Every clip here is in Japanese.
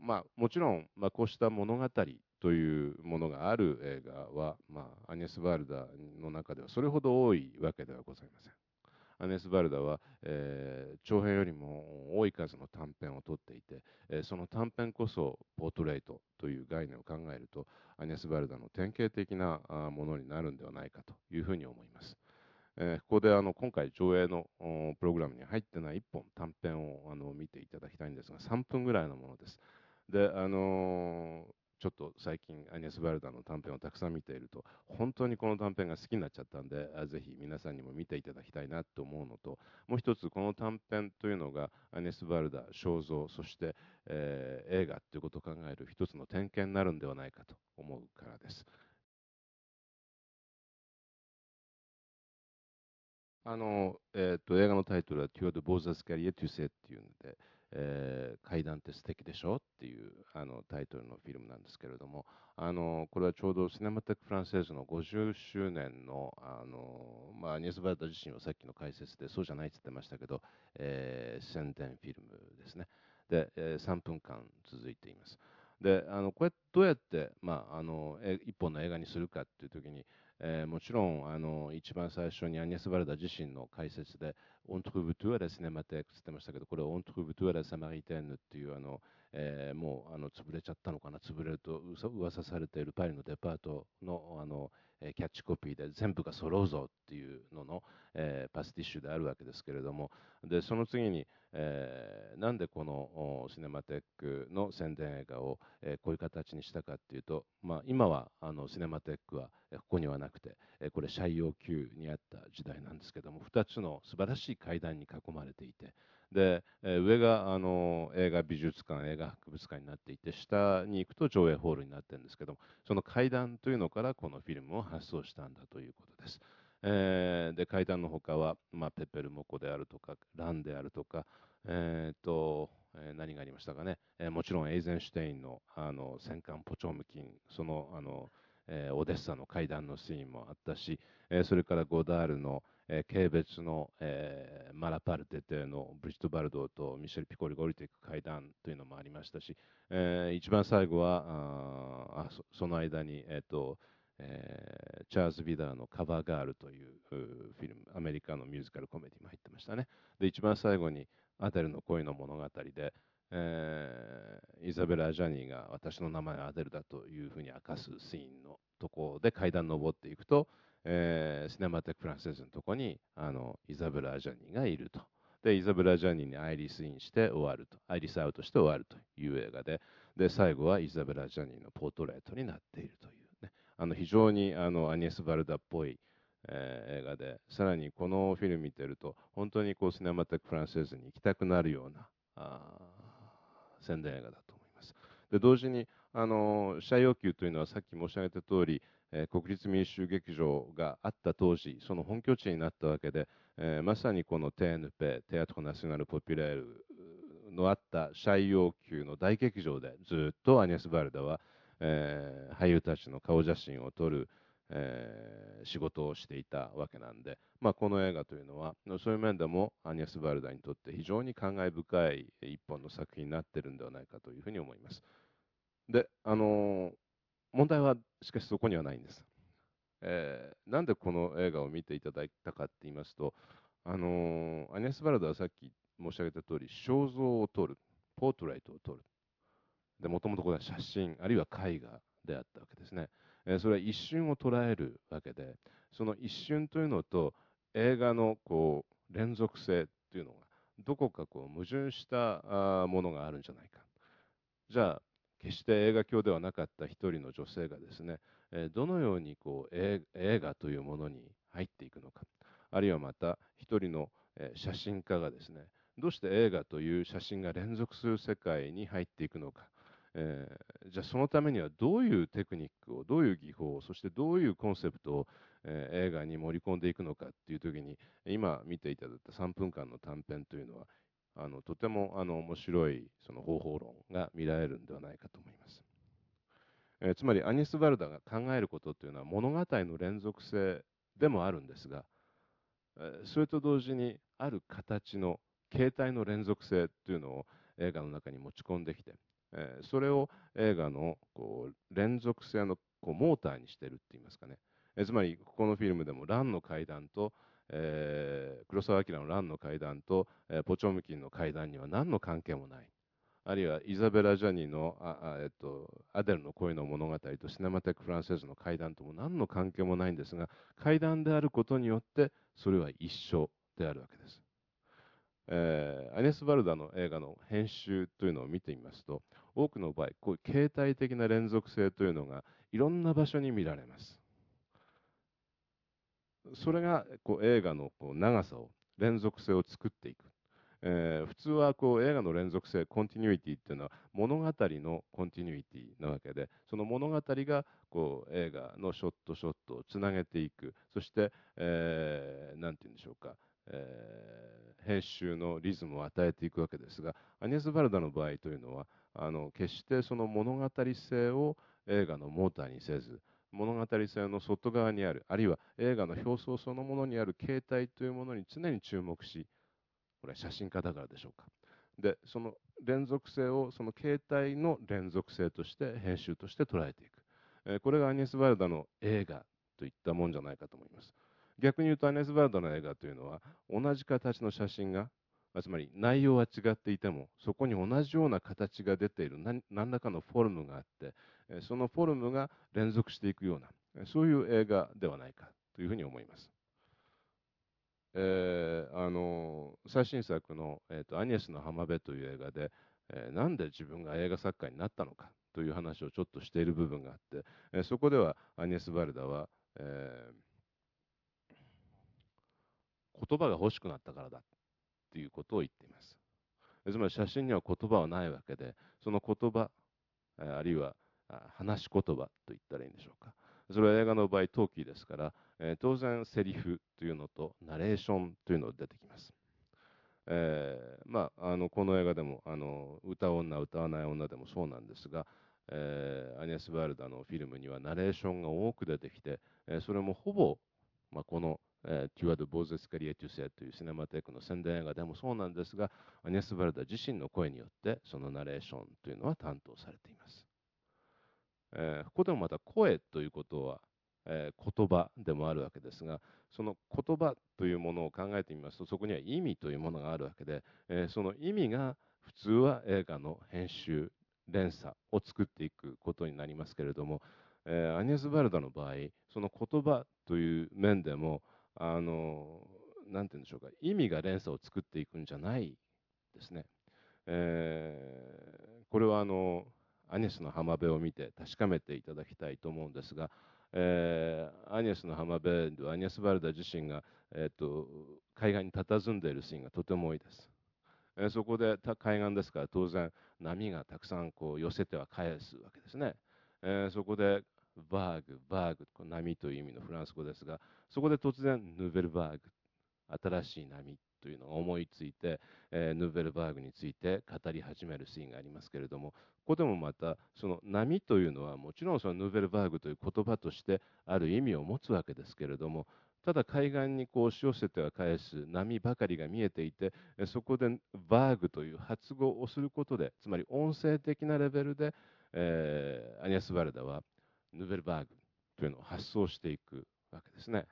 まあ、もちろん、まあ、こうした物語というものがある映画は、まあ、アニエス・バルダの中ではそれほど多いわけではございません。アネス・バルダは、えー、長編よりも多い数の短編を取っていて、えー、その短編こそポートレートという概念を考えるとアネス・バルダの典型的なものになるんではないかというふうに思います。えー、ここであの今回上映のプログラムに入ってない1本短編をあの見ていただきたいんですが3分ぐらいのものです。であのちょっと最近アニエス・バルダの短編をたくさん見ていると本当にこの短編が好きになっちゃったんでぜひ皆さんにも見ていただきたいなと思うのともう一つこの短編というのがアニエス・バルダ肖像そして、えー、映画ということを考える一つの点検になるんではないかと思うからです。あのえーと、映画のタイトルは「テュア・ド・ボーザス・キャリエ・トゥセ」っていうんで、えー、階段って素敵でしょ？っていうあのタイトルのフィルムなんですけれども。あのこれはちょうどシネマテック・フランセーズの50周年のあの、まあ、アニエス・バルダ自身はさっきの解説でそうじゃないって言ってましたけど、えー、宣伝フィルムですね。で、えー、3分間続いています。であのこれどうやって、まあ、あの一本の映画にするかっていう時にえー、もちろんあの一番最初にアニエス・バルダ自身の解説で「オントゥブトゥアレスネマテック」って言ってましたけどこれは「オントゥブトゥアレサマリテンヌ」っていうあの、えー、もうあの潰れちゃったのかな潰れると噂されているパリのデパートのあのえキャッチコピーで全部が揃うぞっていうのの、えー、パスティッシュであるわけですけれどもでその次に、えー、なんでこのシネマテックの宣伝映画を、え、こういう形にしたかっていうと、まあ、今はあのシネマテックはここにはなくて、えこれシャイ要求にあった時代なんですけども2つの素晴らしい階段に囲まれていてで、え上があの映画美術館映画博物館になっていて下に行くと上映ホールになってるんですけどもその階段というのからこのフィルムを発想したんだということです。えー、で階段のほかは、まあ、ペペ・ル・モコであるとか乱であるとか、えーとえー、何がありましたかね、えー、もちろんエイゼンシュテインのあの戦艦ポチョムキンそのあの、えー、オデッサの階段のシーンもあったし、えー、それからゴダールの「えー、軽蔑の、えー、マラパルテ邸のブリジット・バルドーとミシェル・ピコリが降りていく階段というのもありましたし、えー、一番最後はあそその間に、えーとえー、チャールズ・ビダーの「カバーガール」というフィルムアメリカのミュージカルコメディも入ってましたね。で一番最後にアデルの恋の物語で、えー、イザベラ・ジャニーが私の名前はアデルだというふうに明かすシーンのところで階段登っていくとえー、シネマテック・フランセスのとこにあのイザベラ・ジャニーがいると。で、イザベラ・ジャニーにアイリス・インして終わると。アイリス・アウトして終わるという映画で、で、最後はイザベラ・ジャニーのポートレートになっているというね。あの非常にあのアニエス・バルダっぽい、えー、映画で、さらにこのフィルム見てると、本当にこうシネマテック・フランセスに行きたくなるようなあ宣伝映画だと思います。で同時にあの試合要求というのはさっき申し上げた通り、えー、国立民衆劇場があった当時その本拠地になったわけで、えー、まさにこの TNP テアトロナショナル・ポピュレールのあったシャイ要求の大劇場でずっとアニエス・バルダは、えー、俳優たちの顔写真を撮る、えー、仕事をしていたわけなんで、まあ、この映画というのはそういう面でもアニエス・バルダにとって非常に感慨深い一本の作品になってるんではないかというふうに思います。であのー問題はしかしそこにはないんです。えー、なんでこの映画を見ていただいたかって言いますと、あのー、アニエス・バルダはさっき申し上げた通り肖像を撮るポートレートを撮るもともとこれは写真あるいは絵画であったわけですね、それは一瞬を捉えるわけでその一瞬というのと映画のこう連続性というのがどこかこう矛盾したものがあるんじゃないか。じゃあ決して映画教ではなかった一人の女性がですねどのようにこう映画というものに入っていくのか。あるいはまた一人の写真家がですねどうして映画という写真が連続する世界に入っていくのか、えー、じゃあそのためにはどういうテクニックをどういう技法をそしてどういうコンセプトを、えー、映画に盛り込んでいくのかっていう時に今見ていただいた3分間の短編というのはあのとてもあの面白いその方法論が見られるんではないかと思います。えー、つまりアニス・バルダが考えることというのは物語の連続性でもあるんですが、えー、それと同時にある形の形態の連続性というのを、映画の中に持ち込んできて、えー、それを映画のこう連続性のこうモーターにしてるって言いますかね、えー、つまりここのフィルムでも「ランの階段と」えー、黒澤明の「ランの階段と」えー、ポチョムキンの階段には何の関係もない。あるいはイザベラ・ジャニーのああ、えっと、アデルの恋の物語とシネマテック・フランセーズの階段とも何の関係もないんですが階段であることによってそれは一緒であるわけです、えー、アネス・バルダの映画の編集というのを見てみますと多くの場合こういう形態的な連続性というのがいろんな場所に見られます。それがこう映画のこう長さを連続性を作っていく。えー、普通はこう映画の連続性コンティニュイティっていうのは物語のコンティニュイティなわけでその物語がこう映画のショットショットをつなげていく。そして何、えー、て言うんでしょうか、えー、編集のリズムを与えていくわけですがアニエス・バルダの場合というのはあの決してその物語性を映画のモーターにせず物語性の外側にあるあるいは映画の表層そのものにある形態というものに常に注目しこれは写真家だからでしょうか。でその連続性をその形態の連続性として編集として捉えていく、え、これがアニエス・バルダの映画といったもんじゃないかと思います。逆に言うとアニエス・バルダの映画というのは同じ形の写真がつまり内容は違っていてもそこに同じような形が出ている何らかのフォルムがあってそのフォルムが連続していくようなそういう映画ではないかというふうに思います。えー、あの最新作の、えーと「アニエスの浜辺」という映画で、えー、なんで自分が映画作家になったのかという話をちょっとしている部分があって、えー、そこではアニエス・バルダは、えー、言葉が欲しくなったからだ。ということを言っていますつまり写真には言葉はないわけでその言葉あるいは話し言葉と言ったらいいんでしょうかそれは映画の場合、トーキーですから、え、当然、セリフというのとナレーションというのが出てきます。えー、まあ、あのこの映画でもあの歌う女、歌わない女でもそうなんですが、えー、アニエス・バールダのフィルムにはナレーションが多く出てきて、えー、それもほぼ、まあ、この、えー、テュア・ド・ボーゼスカリエ・テュセというシネマテックの宣伝映画でもそうなんですが、アニエス・バルダ自身の声によってそのナレーションというのは担当されています。えー、ここでもまた声ということは、えー、言葉でもあるわけですがその言葉というものを考えてみますとそこには意味というものがあるわけで、えー、その意味が普通は映画の編集連鎖を作っていくことになりますけれども、えー、アニエス・バルダの場合その言葉という面でもあのなんて言うんでしょうか意味が連鎖を作っていくんじゃないですね。えー、これはあのアニエスの浜辺を見て確かめていただきたいと思うんですが、えー、アニエスの浜辺ではアニエス・バルダ自身が、えーと、海岸に佇んでいるシーンがとても多いです。えー、そこで海岸ですから当然波がたくさんこう寄せては返すわけですね。えー、そこでバーグ、バーグ、波という意味のフランス語ですが、そこで突然、ヌーベルバーグ、新しい波というのを思いついて、えー、ヌーベルバーグについて語り始めるシーンがありますけれどもここでもまたその波というのはもちろんそのヌーベルバーグという言葉としてある意味を持つわけですけれどもただ海岸にこう押し寄せては返す波ばかりが見えていてそこでバーグという発語をすることでつまり音声的なレベルで、えー、アニアス・バルダはヌーベルバーグというのを発想していくわけですね。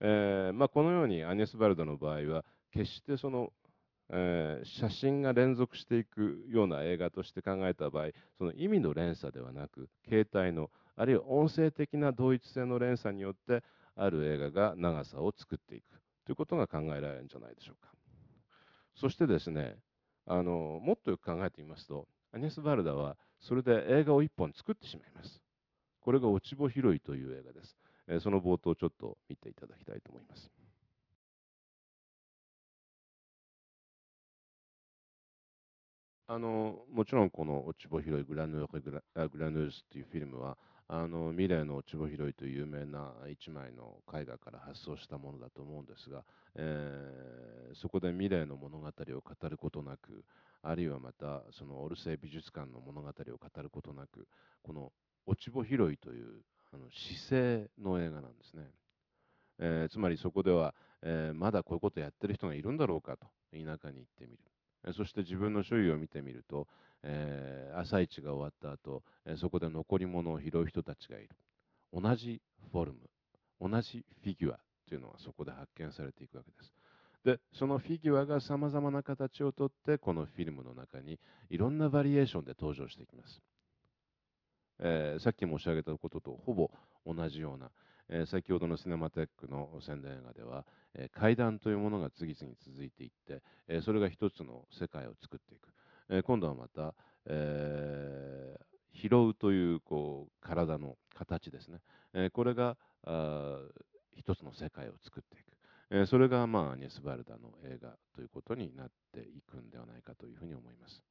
えーまあ、このようにアニエス・バルダの場合は決してその、えー、写真が連続していくような映画として考えた場合その意味の連鎖ではなく形態のあるいは音声的な同一性の連鎖によってある映画が長さを作っていくということが考えられるんじゃないでしょうかそしてですねあのもっとよく考えてみますとアニエス・バルダはそれで映画を一本作ってしまいますこれが落ち穂拾いという映画です、えー、その冒頭ちょっと見ていただきたいと思います。あのもちろんこの「落ち穂拾いグラヌーグラグラヌーズ」というフィルムはあのミレーの落ち穂拾いという有名な一枚の絵画から発想したものだと思うんですが、えー、そこでミレーの物語を語ることなくあるいはまたそのオルセイ美術館の物語を語ることなくこの落ち穂拾いというあの姿勢の映画なんですね、えー、つまりそこでは、えー、まだこういうことやってる人がいるんだろうかと田舎に行ってみる。そして自分の周囲を見てみると、えー、朝市が終わった後、えそこで残り物を拾う人たちがいる。同じフォルム同じフィギュアというのはそこで発見されていくわけです。でそのフィギュアがさまざまな形をとってこのフィルムの中にいろんなバリエーションで登場していきます、えー、さっき申し上げたこととほぼ同じような、えー、先ほどのシネマテックの宣伝映画では、えー、階段というものが次々続いていって、えそれが一つの世界を作っていく、え今度はまた、え拾うというこう体の形ですね、えこれがあ一つの世界を作っていく、えそれが、まあ、アニエス・バルダの映画ということになっていくんではないかというふうに思います。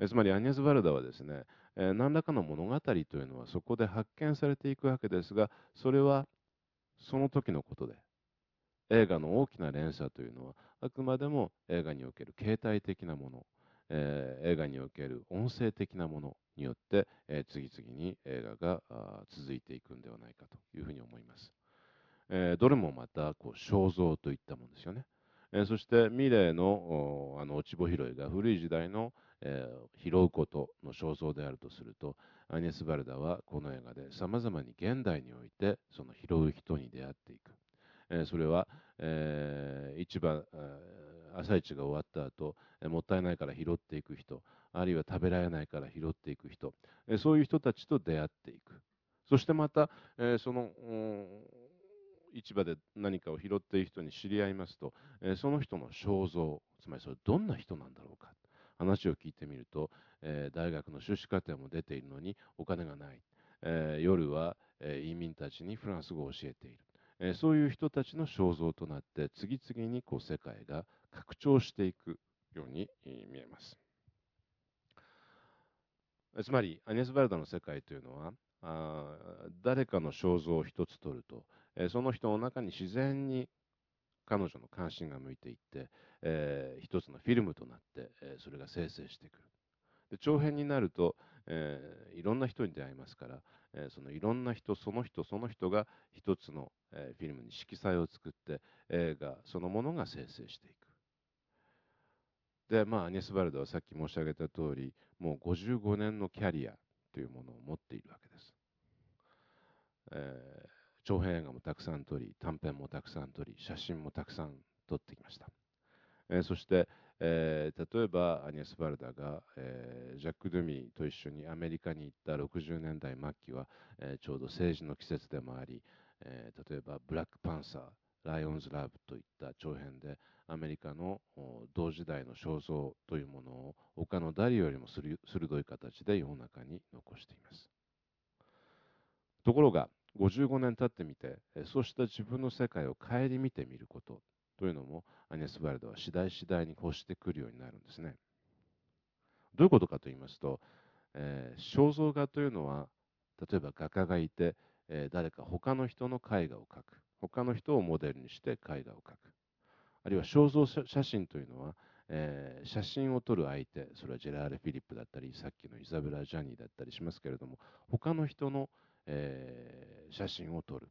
えつまりアニエス・バルダはですね、え何らかの物語というのはそこで発見されていくわけですがそれはその時のことで映画の大きな連鎖というのはあくまでも映画における形態的なもの、えー、映画における音声的なものによって、えー、次々に映画が続いていくんではないかというふうに思います。えー、どれもまたこう肖像といったものですよね。え、そしてミレーのあの落ち穂拾いが古い時代の、えー、拾うことの肖像であるとするとアニエス・バルダはこの映画でさまざまに現代においてその拾う人に出会っていく、えー、それは、えー、市場、朝市が終わった後、え、もったいないから拾っていく人あるいは食べられないから拾っていく人、え、そういう人たちと出会っていく。そしてまた、え、その市場で何かを拾っている人に知り合いますと、え、その人の肖像つまりそれどんな人なんだろうか。話を聞いてみると、えー、大学の修士課程も出ているのにお金がない、えー、夜は、え移民たちにフランス語を教えている、えそういう人たちの肖像となって次々にこう世界が拡張していくように見えます。つまりアニエス・バルダの世界というのはあ誰かの肖像を一つ取るとえその人の中に自然に彼女の関心が向いていって、えー、一つのフィルムとなって、それが生成してくる。で長編になると、えー、いろんな人に出会いますから、えそのいろんな人その人その人が一つの、えフィルムに色彩を作って映画そのものが生成していく。でまあアニエス・バルドはさっき申し上げた通りもう55年のキャリアというものを持っているわけです、えー長編映画もたくさん撮り短編もたくさん撮り写真もたくさん撮ってきました、えー、そして、えー、例えばアニエス・バルダが、えー、ジャック・ドゥミーと一緒にアメリカに行った60年代末期は、えちょうど政治の季節でもあり、え例えば「ブラック・パンサー」「ライオンズ・ラブ」といった長編でアメリカの同時代の肖像というものを他の誰よりも鋭い形で世の中に残しています。ところが55年経ってみてそうした自分の世界を顧みてみること。というのもアニエス・バルドは次第次第に欲してくるようになるんですね。どういうことかと言いますと、えー、肖像画というのは例えば画家がいて、えー、誰か他の人の絵画を描く。他の人をモデルにして絵画を描く。あるいは肖像写真というのは、えー、写真を撮る相手それはジェラール・フィリップだったりさっきのイザベラ・ジャニーだったりしますけれども他の人のえー、写真を撮る。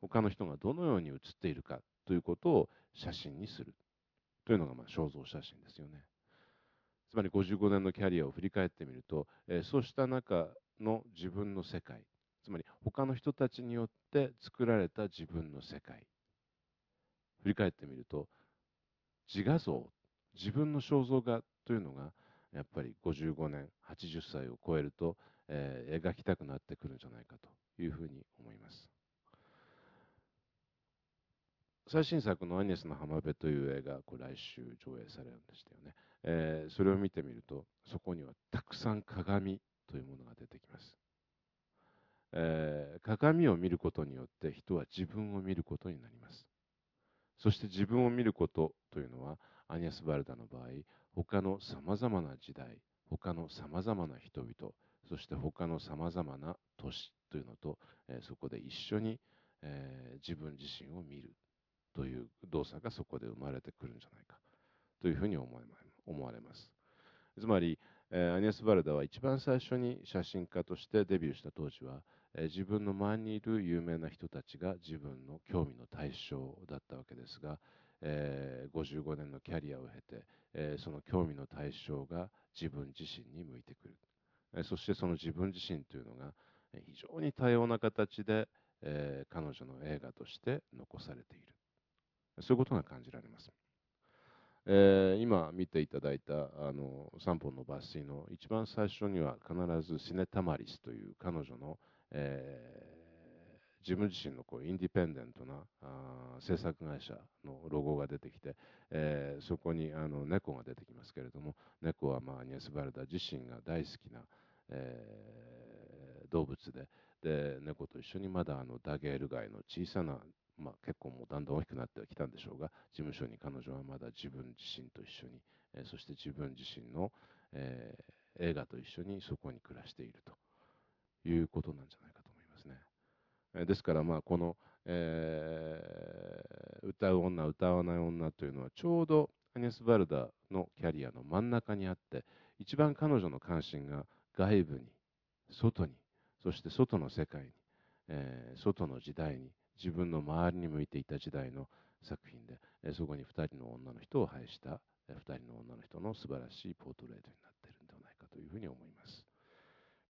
他の人がどのように写っているか。ということを写真にする。というのがま肖像写真ですよね。つまり55年のキャリアを振り返ってみると、え、そうした中の自分の世界つまり他の人たちによって作られた自分の世界振り返ってみると自画像自分の肖像画というのがやっぱり55年80歳を超えるとえー、描きたくなってくるんじゃないかというふうに思います。最新作の「アニエスの浜辺」という映画これ来週上映されるんでしたよね、えー、それを見てみるとそこにはたくさん鏡というものが出てきます、えー、鏡を見ることによって人は自分を見ることになります。そして自分を見ることというのはアニエス・バルダの場合他のさまざまな時代他のさまざまな人々そして他のさまざまな都市というのと、えー、そこで一緒に、えー、自分自身を見る。という動作がそこで生まれてくるんじゃないか。というふうに思われます。つまり、え、アニエス・バルダは一番最初に写真家としてデビューした当時は、え、自分の周りにいる有名な人たちが自分の興味の対象だったわけですが、えー、55年のキャリアを経て、えー、その興味の対象が自分自身に向いてくる、えー、そしてその自分自身というのが非常に多様な形で、え、彼女の映画として残されている。そういうことが感じられます、えー、今見ていただいたあの3本の抜粋の一番最初には必ずシネタマリスという彼女の、えー自分自身のこうインディペンデントなあ制作会社のロゴが出てきて、えー、そこにあの猫が出てきますけれども猫はまあニェスバルダ自身が大好きな、えー、動物でで猫と一緒にまだあのダゲール街の小さな、まあ、結構もうだんだん大きくなってきたんでしょうが事務所に彼女はまだ自分自身と一緒に、えー、そして自分自身の、えー、映画と一緒にそこに暮らしているということなんじゃないかと思いますね。え、ですからまあこの、え、歌う女歌わない女というのはちょうどアニェス・バルダのキャリアの真ん中にあって一番彼女の関心が外部に外にそして外の世界に、え、外の時代に自分の周りに向いていた時代の作品で、え、そこに2人の女の人を配した、えー、2人の女の人の素晴らしいポートレートになっているんではないかというふうに思います。